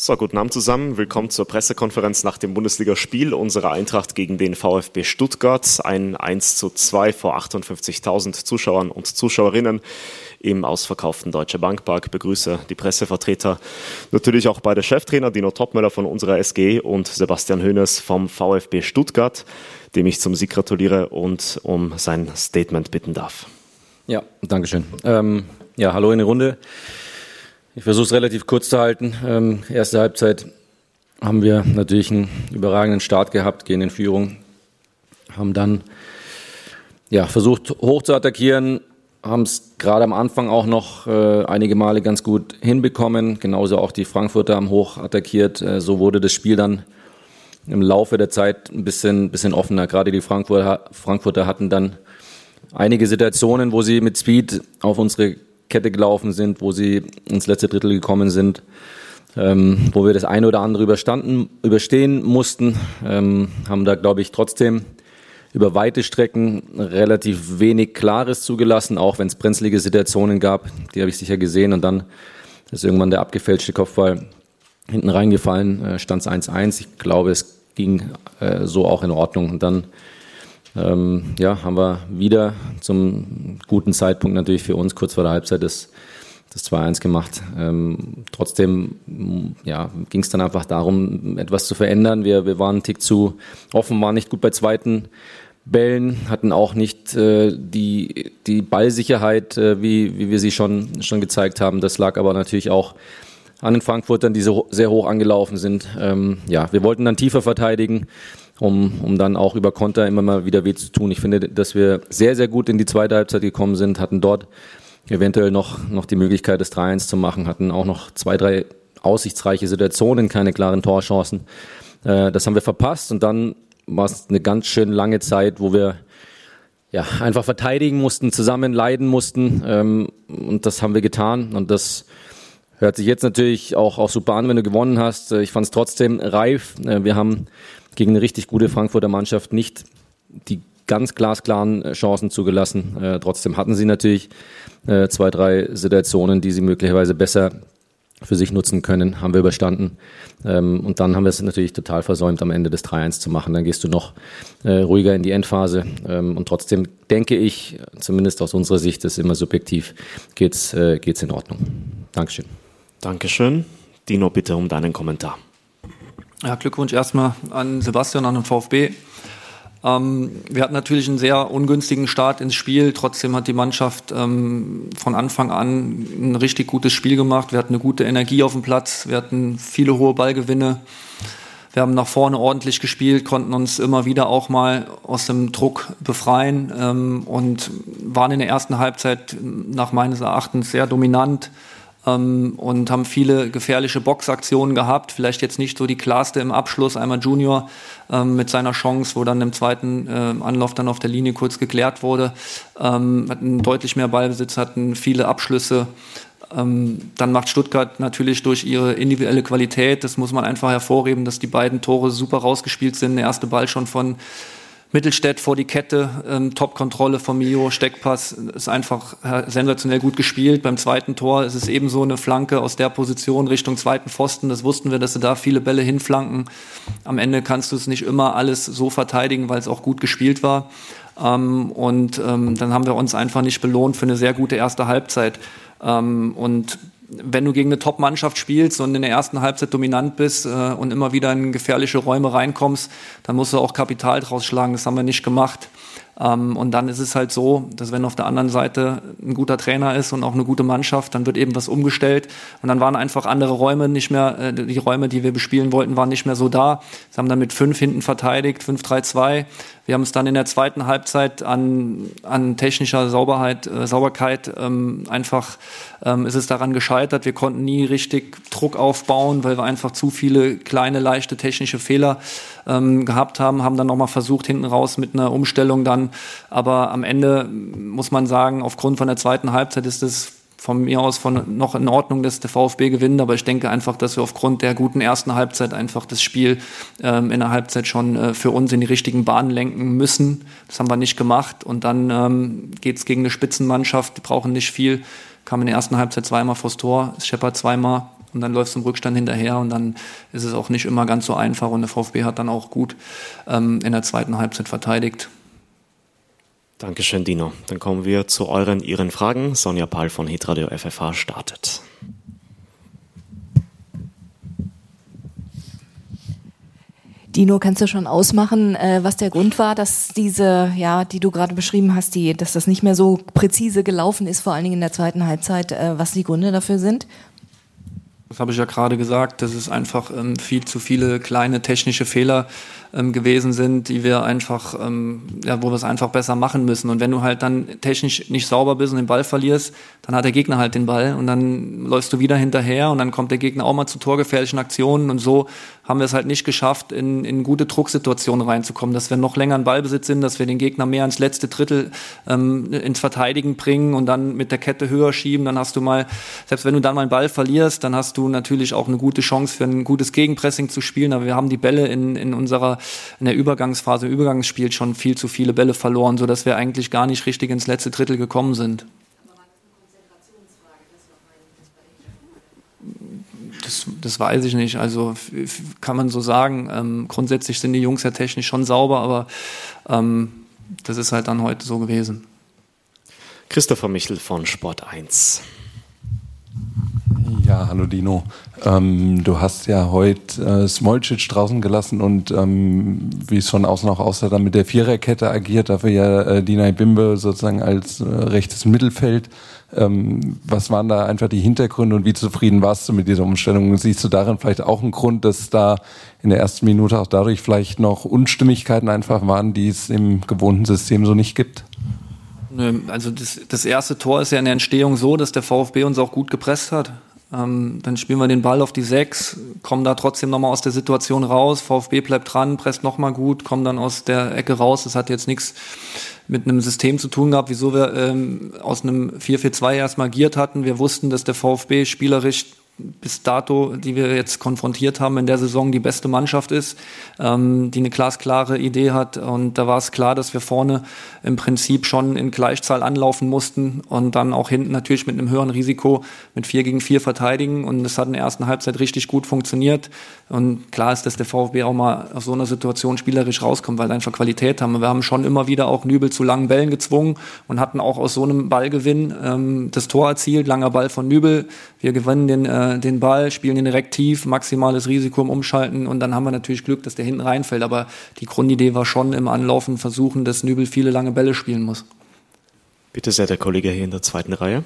So, guten Abend zusammen. Willkommen zur Pressekonferenz nach dem Bundesligaspiel unserer Eintracht gegen den VfB Stuttgart. Ein 1 zu 2 vor 58.000 Zuschauern und Zuschauerinnen im ausverkauften Deutsche Bankpark. Begrüße die Pressevertreter, natürlich auch beide Cheftrainer, Dino Topmöller von unserer SG und Sebastian Hönes vom VfB Stuttgart, dem ich zum Sieg gratuliere und um sein Statement bitten darf. Ja, Dankeschön. Ähm, ja, hallo in die Runde. Ich versuche es relativ kurz zu halten. Ähm, erste Halbzeit haben wir natürlich einen überragenden Start gehabt, gehen in Führung, haben dann ja, versucht hoch zu attackieren, haben es gerade am Anfang auch noch äh, einige Male ganz gut hinbekommen, genauso auch die Frankfurter haben hoch attackiert. Äh, so wurde das Spiel dann im Laufe der Zeit ein bisschen, bisschen offener. Gerade die Frankfurter, Frankfurter hatten dann einige Situationen, wo sie mit Speed auf unsere Kette gelaufen sind, wo sie ins letzte Drittel gekommen sind, ähm, wo wir das eine oder andere überstanden, überstehen mussten, ähm, haben da, glaube ich, trotzdem über weite Strecken relativ wenig Klares zugelassen, auch wenn es brenzlige Situationen gab. Die habe ich sicher gesehen und dann ist irgendwann der abgefälschte Kopfball hinten reingefallen, äh, stand es 1-1. Ich glaube, es ging äh, so auch in Ordnung. Und dann ähm, ja, haben wir wieder zum guten Zeitpunkt natürlich für uns kurz vor der Halbzeit das, das 2-1 gemacht. Ähm, trotzdem ja, ging es dann einfach darum, etwas zu verändern. Wir, wir waren einen Tick zu offen, waren nicht gut bei zweiten Bällen, hatten auch nicht äh, die, die Ballsicherheit, äh, wie, wie wir sie schon, schon gezeigt haben. Das lag aber natürlich auch an den Frankfurtern, die so sehr hoch angelaufen sind. Ähm, ja, wir wollten dann tiefer verteidigen um, um dann auch über Konter immer mal wieder weh zu tun. Ich finde, dass wir sehr, sehr gut in die zweite Halbzeit gekommen sind, hatten dort eventuell noch, noch die Möglichkeit, das 3-1 zu machen, hatten auch noch zwei, drei aussichtsreiche Situationen, keine klaren Torchancen. Äh, das haben wir verpasst und dann war es eine ganz schön lange Zeit, wo wir ja, einfach verteidigen mussten, zusammen leiden mussten ähm, und das haben wir getan und das hört sich jetzt natürlich auch, auch super an, wenn du gewonnen hast. Äh, ich fand es trotzdem reif. Äh, wir haben gegen eine richtig gute Frankfurter Mannschaft nicht die ganz glasklaren äh, Chancen zugelassen. Trotzdem hatten sie natürlich zwei, drei Situationen, die sie möglicherweise besser für sich nutzen können, haben wir überstanden. Ähm, und dann haben wir es natürlich total versäumt, am Ende des 3-1 zu machen. Dann gehst du noch ruhiger in die Endphase. Ähm, und trotzdem denke ich, zumindest aus unserer Sicht, das ist immer subjektiv, geht's, äh, geht's in Ordnung. Dankeschön. Dankeschön. Dino, bitte um deinen Kommentar. Ja, Glückwunsch erstmal an Sebastian, an den VfB. Ähm, wir hatten natürlich einen sehr ungünstigen Start ins Spiel. Trotzdem hat die Mannschaft ähm, von Anfang an ein richtig gutes Spiel gemacht. Wir hatten eine gute Energie auf dem Platz. Wir hatten viele hohe Ballgewinne. Wir haben nach vorne ordentlich gespielt, konnten uns immer wieder auch mal aus dem Druck befreien ähm, und waren in der ersten Halbzeit nach meines Erachtens sehr dominant ähm, und haben viele gefährliche Boxaktionen gehabt. Vielleicht jetzt nicht so die klarste im Abschluss, einmal Junior ähm, mit seiner Chance, wo dann im zweiten äh, Anlauf dann auf der Linie kurz geklärt wurde. Ähm, hatten deutlich mehr Ballbesitz, hatten viele Abschlüsse. Ähm, dann macht Stuttgart natürlich durch ihre individuelle Qualität, das muss man einfach hervorheben, dass die beiden Tore super rausgespielt sind. Der erste Ball schon von Mittelstädt vor die Kette, ähm, Top-Kontrolle von Mio, Steckpass, ist einfach äh, sensationell gut gespielt. Beim zweiten Tor ist es ebenso eine Flanke aus der Position Richtung zweiten Pfosten. Das wussten wir, dass sie da viele Bälle hinflanken. Am Ende kannst du es nicht immer alles so verteidigen, weil es auch gut gespielt war. Ähm, und ähm, dann haben wir uns einfach nicht belohnt für eine sehr gute erste Halbzeit. Ähm, und wenn du gegen eine Top-Mannschaft spielst und in der ersten Halbzeit dominant bist äh, und immer wieder in gefährliche Räume reinkommst, dann musst du auch Kapital draus schlagen. Das haben wir nicht gemacht. Ähm, und dann ist es halt so, dass wenn auf der anderen Seite ein guter Trainer ist und auch eine gute Mannschaft, dann wird eben was umgestellt. Und dann waren einfach andere Räume nicht mehr, äh, die Räume, die wir bespielen wollten, waren nicht mehr so da. Sie haben dann mit fünf hinten verteidigt, 5-3-2. Wir haben es dann in der zweiten Halbzeit an, an technischer Sauberheit, äh, Sauberkeit ähm, einfach ähm, ist es daran gescheitert. Wir konnten nie richtig Druck aufbauen, weil wir einfach zu viele kleine, leichte technische Fehler ähm, gehabt haben, haben dann nochmal versucht, hinten raus mit einer Umstellung dann. Aber am Ende muss man sagen, aufgrund von der zweiten Halbzeit ist es von mir aus von noch in Ordnung, dass der VfB gewinnt, aber ich denke einfach, dass wir aufgrund der guten ersten Halbzeit einfach das Spiel ähm, in der Halbzeit schon äh, für uns in die richtigen Bahnen lenken müssen. Das haben wir nicht gemacht. Und dann ähm, geht es gegen eine Spitzenmannschaft, die brauchen nicht viel, kam in der ersten Halbzeit zweimal vors Tor, es scheppert zweimal. Und dann läufst du im Rückstand hinterher. Und dann ist es auch nicht immer ganz so einfach. Und der VfB hat dann auch gut ähm, in der zweiten Halbzeit verteidigt. Dankeschön, Dino. Dann kommen wir zu euren, Ihren Fragen. Sonja Pahl von Hitradio FFH startet. Dino, kannst du schon ausmachen, äh, was der Grund war, dass diese, ja, die du gerade beschrieben hast, die, dass das nicht mehr so präzise gelaufen ist, vor allen Dingen in der zweiten Halbzeit, äh, was die Gründe dafür sind? Das habe ich ja gerade gesagt, dass es einfach ähm, viel zu viele kleine technische Fehler ähm, gewesen sind, die wir einfach, ähm, ja, wo wir es einfach besser machen müssen. Und wenn du halt dann technisch nicht sauber bist und den Ball verlierst, dann hat der Gegner halt den Ball und dann läufst du wieder hinterher und dann kommt der Gegner auch mal zu torgefährlichen Aktionen und so haben wir es halt nicht geschafft, in, in gute Drucksituationen reinzukommen, dass wir noch länger in Ballbesitz sind, dass wir den Gegner mehr ins letzte Drittel ähm, ins Verteidigen bringen und dann mit der Kette höher schieben. Dann hast du mal, selbst wenn du dann mal einen Ball verlierst, dann hast du natürlich auch eine gute Chance für ein gutes Gegenpressing zu spielen. Aber wir haben die Bälle in, in unserer in der Übergangsphase, im Übergangsspiel schon viel zu viele Bälle verloren, sodass wir eigentlich gar nicht richtig ins letzte Drittel gekommen sind. Das, das weiß ich nicht. Also kann man so sagen. Ähm, grundsätzlich sind die Jungs ja technisch schon sauber, aber ähm, das ist halt dann heute so gewesen. Christopher Michel von Sport 1. Hallo Dino. Ähm, du hast ja heute äh, Smolcic draußen gelassen und ähm, wie es von außen auch aussah, dann mit der Viererkette agiert, dafür ja äh, Dinay Bimbe sozusagen als äh, rechtes Mittelfeld. Ähm, was waren da einfach die Hintergründe und wie zufrieden warst du mit dieser Umstellung? Siehst du darin vielleicht auch einen Grund, dass da in der ersten Minute auch dadurch vielleicht noch Unstimmigkeiten einfach waren, die es im gewohnten System so nicht gibt? Also das, das erste Tor ist ja in der Entstehung so, dass der VfB uns auch gut gepresst hat. Ähm, dann spielen wir den Ball auf die Sechs, kommen da trotzdem nochmal aus der Situation raus. VfB bleibt dran, presst nochmal gut, kommen dann aus der Ecke raus. Das hat jetzt nichts mit einem System zu tun gehabt, wieso wir ähm, aus einem 4-4-2 erstmal agiert hatten. Wir wussten, dass der VfB spielerisch bis dato, die wir jetzt konfrontiert haben, in der Saison die beste Mannschaft ist, ähm, die eine glasklare Idee hat. Und da war es klar, dass wir vorne im Prinzip schon in Gleichzahl anlaufen mussten und dann auch hinten natürlich mit einem höheren Risiko mit vier gegen vier verteidigen. Und es hat in der ersten Halbzeit richtig gut funktioniert. Und klar ist, dass der VfB auch mal aus so einer Situation spielerisch rauskommt, weil wir einfach Qualität haben. Wir haben schon immer wieder auch Nübel zu langen Bällen gezwungen und hatten auch aus so einem Ballgewinn ähm, das Tor erzielt. Langer Ball von Nübel. Wir gewinnen den äh, den Ball, spielen ihn direkt tief, maximales Risiko im Umschalten und dann haben wir natürlich Glück, dass der hinten reinfällt. Aber die Grundidee war schon im Anlaufen versuchen, dass Nübel viele lange Bälle spielen muss. Bitte sehr, der Kollege hier in der zweiten Reihe.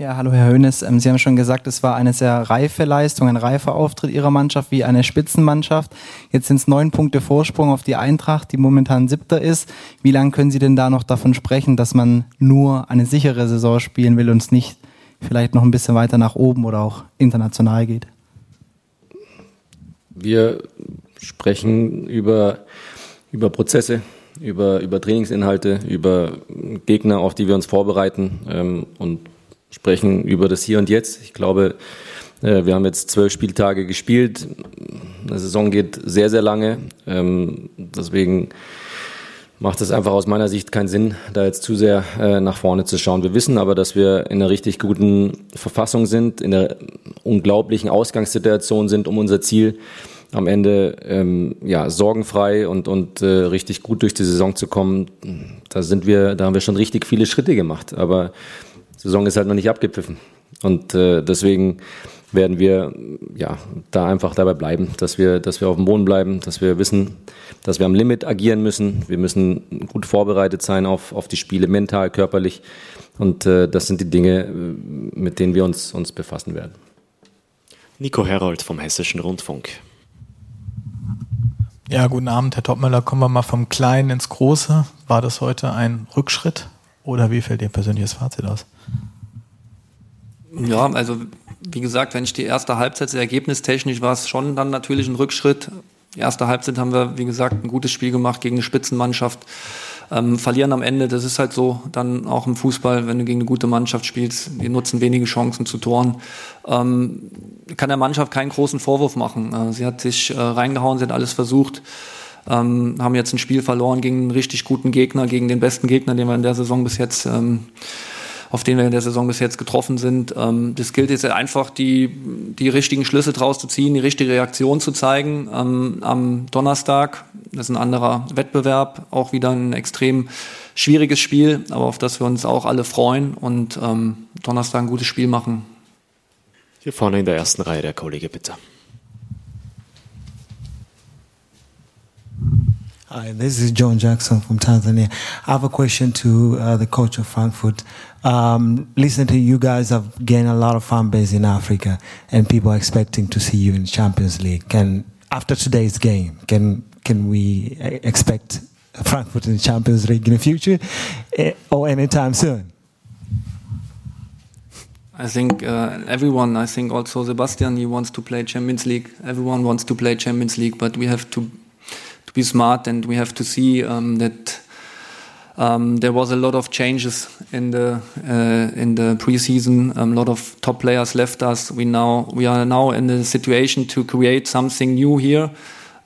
Ja, hallo Herr Hoeneß. Ähm, Sie haben schon gesagt, es war eine sehr reife Leistung, ein reifer Auftritt Ihrer Mannschaft wie eine Spitzenmannschaft. Jetzt sind es neun Punkte Vorsprung auf die Eintracht, die momentan siebter ist. Wie lange können Sie denn da noch davon sprechen, dass man nur eine sichere Saison spielen will und es nicht vielleicht noch ein bisschen weiter nach oben oder auch international geht? Wir sprechen über, über Prozesse, über, über Trainingsinhalte, über Gegner, auf die wir uns vorbereiten ähm, und sprechen über das Hier und Jetzt. Ich glaube, äh, wir haben jetzt zwölf Spieltage gespielt. Eine Saison geht sehr, sehr lange. Ähm, deswegen macht es einfach aus meiner Sicht keinen Sinn, da jetzt zu sehr äh, nach vorne zu schauen. Wir wissen aber, dass wir in einer richtig guten Verfassung sind, in einer unglaublichen Ausgangssituation sind, um unser Ziel am Ende ähm, ja sorgenfrei und und äh, richtig gut durch die Saison zu kommen. Da sind wir, da haben wir schon richtig viele Schritte gemacht. Aber Saison ist halt noch nicht abgepfiffen. Und äh, deswegen werden wir ja da einfach dabei bleiben, dass wir, dass wir auf dem Boden bleiben, dass wir wissen, dass wir am Limit agieren müssen. Wir müssen gut vorbereitet sein auf, auf die Spiele, mental, körperlich. Und äh, das sind die Dinge, äh, mit denen wir uns, uns befassen werden. Nico Herold vom Hessischen Rundfunk. Ja, guten Abend, Herr Topmöller. Kommen wir mal vom Kleinen ins Große. War das heute ein Rückschritt oder wie fällt Ihr persönliches Fazit aus? Ja, also wie gesagt, wenn ich die erste Halbzeit ergebnistechnisch war es schon dann natürlich ein Rückschritt. Die erste Halbzeit haben wir, wie gesagt, ein gutes Spiel gemacht gegen eine Spitzenmannschaft. Ähm, verlieren am Ende, das ist halt so, dann auch im Fußball, wenn du gegen eine gute Mannschaft spielst, die nutzen wenige Chancen zu Toren. Ähm, kann der Mannschaft keinen großen Vorwurf machen. Äh, sie hat sich äh, reingehauen, sie hat alles versucht. Ähm, haben jetzt ein Spiel verloren gegen einen richtig guten Gegner, gegen den besten Gegner, den wir in der Saison bis jetzt ähm, auf den wir in der Saison bis jetzt getroffen sind. Ähm, das gilt jetzt einfach, die, die richtigen Schlüsse draus zu ziehen, die richtige Reaktion zu zeigen. Ähm, am Donnerstag, das ist ein anderer Wettbewerb, auch wieder ein extrem schwieriges Spiel, aber auf das wir uns auch alle freuen und ähm, Donnerstag ein gutes Spiel machen. Hier vorne in der ersten Reihe der Kollege, bitte. Hi, this is John Jackson from Tanzania. I have a question to uh, the coach of Frankfurt. Um, listen to you guys have gained a lot of fan base in Africa, and people are expecting to see you in Champions League. Can after today's game, can can we expect Frankfurt in the Champions League in the future, eh, or anytime soon? I think uh, everyone, I think also Sebastian, he wants to play Champions League. Everyone wants to play Champions League, but we have to to be smart and we have to see um, that um, there was a lot of changes in the uh, in the preseason. Um, a lot of top players left us. We now we are now in the situation to create something new here.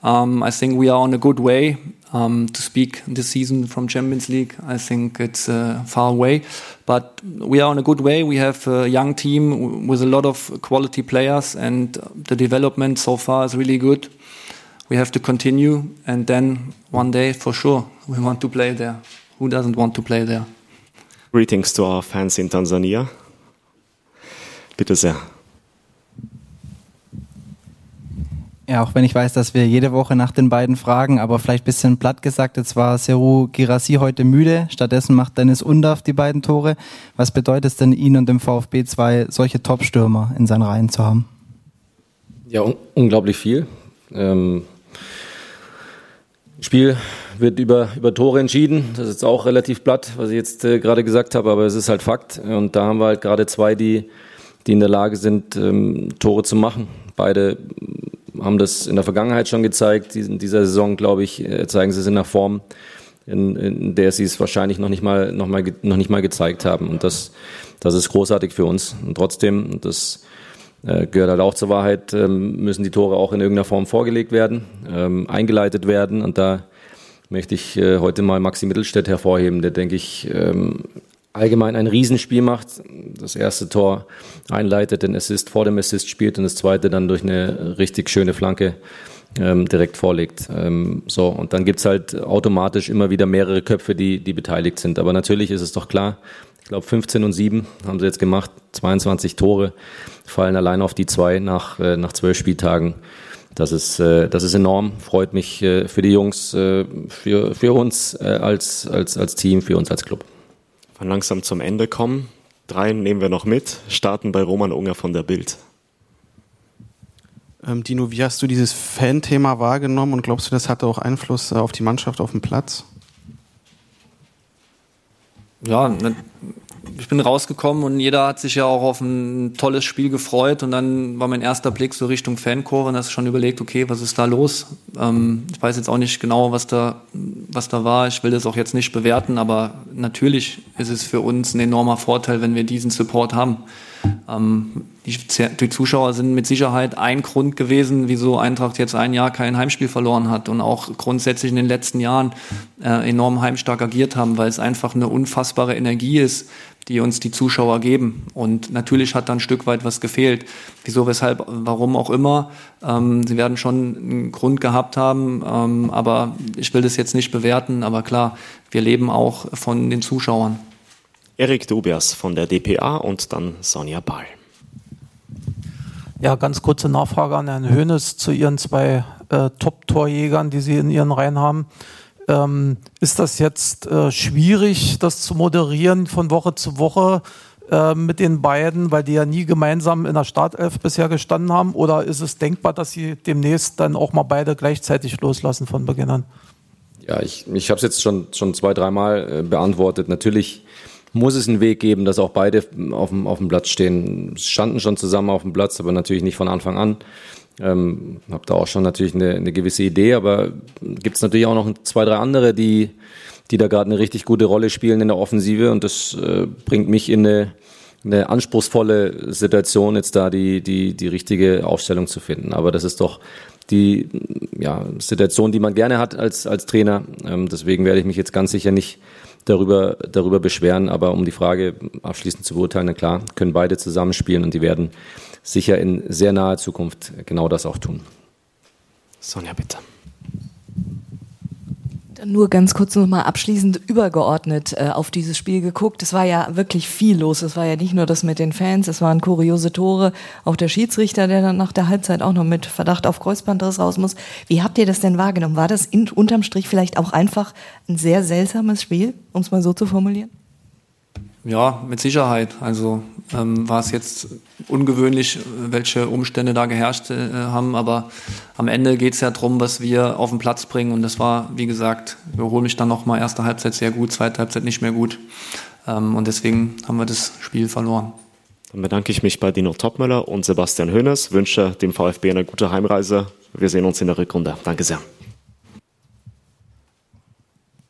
Um, I think we are on a good way. Um, to speak this season from Champions League, I think it's uh, far away, but we are on a good way. We have a young team with a lot of quality players, and the development so far is really good we have to continue and then one day for sure we want to play there. Who doesn't want to play there? Greetings to our fans in Tansania. Bitte sehr. Ja, auch wenn ich weiß, dass wir jede Woche nach den beiden fragen, aber vielleicht ein bisschen platt gesagt, jetzt war Seru Girassi heute müde, stattdessen macht Dennis Undaff die beiden Tore. Was bedeutet es denn Ihnen und dem VfB zwei solche Top-Stürmer in seinen Reihen zu haben? Ja, un unglaublich viel. Ähm, Spiel wird über, über Tore entschieden. Das ist auch relativ platt, was ich jetzt äh, gerade gesagt habe, aber es ist halt Fakt. Und da haben wir halt gerade zwei, die, die in der Lage sind, ähm, Tore zu machen. Beide haben das in der Vergangenheit schon gezeigt. In dieser Saison, glaube ich, äh, zeigen sie es in der Form, in, in der sie es wahrscheinlich noch nicht mal, noch mal, noch nicht mal gezeigt haben. Und das, das ist großartig für uns. Und trotzdem, das äh, gehört halt auch zur Wahrheit, ähm, müssen die Tore auch in irgendeiner Form vorgelegt werden, ähm, eingeleitet werden. Und da möchte ich äh, heute mal Maxi Mittelstädt hervorheben, der, denke ich, ähm, allgemein ein Riesenspiel macht. Das erste Tor einleitet, den Assist vor dem Assist spielt und das zweite dann durch eine richtig schöne Flanke ähm, direkt vorlegt. Ähm, so, und dann gibt's halt automatisch immer wieder mehrere Köpfe, die, die beteiligt sind. Aber natürlich ist es doch klar, ich glaube 15 und 7 haben sie jetzt gemacht, 22 Tore fallen allein auf die zwei nach, äh, nach zwölf Spieltagen. Das ist, äh, das ist enorm, freut mich äh, für die Jungs, äh, für, für uns äh, als, als, als Team, für uns als Club. Von langsam zum Ende kommen. Drei nehmen wir noch mit, starten bei Roman Unger von der Bild. Ähm, Dino, wie hast du dieses Fan-Thema wahrgenommen und glaubst du, das hatte auch Einfluss äh, auf die Mannschaft auf dem Platz? ja, ne, ich bin rausgekommen und jeder hat sich ja auch auf ein tolles Spiel gefreut und dann war mein erster Blick so Richtung Fankurve und hast schon überlegt, okay, was ist da los? Ähm, ich weiß jetzt auch nicht genau, was da, was da war. Ich will das auch jetzt nicht bewerten, aber natürlich ist es für uns ein enormer Vorteil, wenn wir diesen Support haben. Ähm, die, Zuschauer sind mit Sicherheit ein Grund gewesen, wieso Eintracht jetzt ein Jahr kein Heimspiel verloren hat und auch grundsätzlich in den letzten Jahren äh, enorm heimstark agiert haben, weil es einfach eine unfassbare Energie ist, die uns die Zuschauer geben. Und natürlich hat da ein Stück weit was gefehlt. Wieso, weshalb, warum auch immer. Ähm, sie werden schon einen Grund gehabt haben, ähm, aber ich will das jetzt nicht bewerten. Aber klar, wir leben auch von den Zuschauern. Erik Dubias von der DPA und dann Sonja Ball. Ja, ganz kurze Nachfrage an Herrn Höhnes zu Ihren zwei äh, Top-Torjägern, die Sie in Ihren Reihen haben. Ähm, ist das jetzt äh, schwierig, das zu moderieren von Woche zu Woche äh, mit den beiden, weil die ja nie gemeinsam in der Startelf bisher gestanden haben? Oder ist es denkbar, dass Sie demnächst dann auch mal beide gleichzeitig loslassen von Beginn an? Ja, ich, ich habe es jetzt schon, schon zwei, dreimal äh, beantwortet. Natürlich muss es einen Weg geben, dass auch beide auf dem, auf dem Platz stehen. Standen schon zusammen auf dem Platz, aber natürlich nicht von Anfang an. Ähm, habe da auch schon natürlich eine, eine gewisse Idee, aber gibt es natürlich auch noch zwei, drei andere, die, die da gerade eine richtig gute Rolle spielen in der Offensive und das äh, bringt mich in eine, eine anspruchsvolle Situation, jetzt da die, die, die richtige Aufstellung zu finden. Aber das ist doch die ja, Situation, die man gerne hat als, als Trainer. Ähm, deswegen werde ich mich jetzt ganz sicher nicht darüber, darüber beschweren. Aber um die Frage abschließend zu beurteilen, na klar, können beide zusammenspielen und die werden sicher in sehr naher Zukunft genau das auch tun. Sonja, bitte. Nur ganz kurz nochmal abschließend übergeordnet äh, auf dieses Spiel geguckt. Es war ja wirklich viel los. Es war ja nicht nur das mit den Fans, es waren kuriose Tore. Auch der Schiedsrichter, der dann nach der Halbzeit auch noch mit Verdacht auf Kreuzbandriss raus muss. Wie habt ihr das denn wahrgenommen? War das in, unterm Strich vielleicht auch einfach ein sehr seltsames Spiel, um es mal so zu formulieren? Ja, mit Sicherheit. Also ähm, war es jetzt ungewöhnlich, welche Umstände da geherrscht äh, haben, aber am Ende geht es ja darum, was wir auf den Platz bringen und das war, wie gesagt, wir holen mich dann nochmal erste Halbzeit sehr gut, zweite Halbzeit nicht mehr gut ähm, und deswegen haben wir das Spiel verloren. Dann bedanke ich mich bei Dino Topmöller und Sebastian Hönes, wünsche dem VfB eine gute Heimreise. Wir sehen uns in der Rückrunde. Danke sehr.